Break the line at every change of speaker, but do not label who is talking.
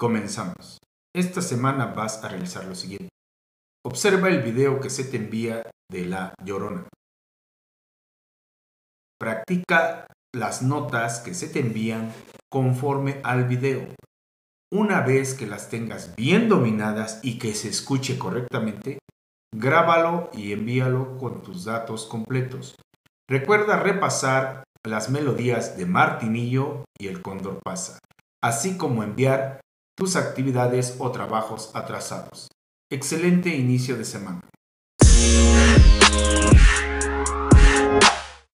Comenzamos. Esta semana vas a realizar lo siguiente. Observa el video que se te envía de la llorona. Practica las notas que se te envían conforme al video. Una vez que las tengas bien dominadas y que se escuche correctamente, grábalo y envíalo con tus datos completos. Recuerda repasar las melodías de Martinillo y El Cóndor pasa, así como enviar tus actividades o trabajos atrasados. Excelente inicio de semana.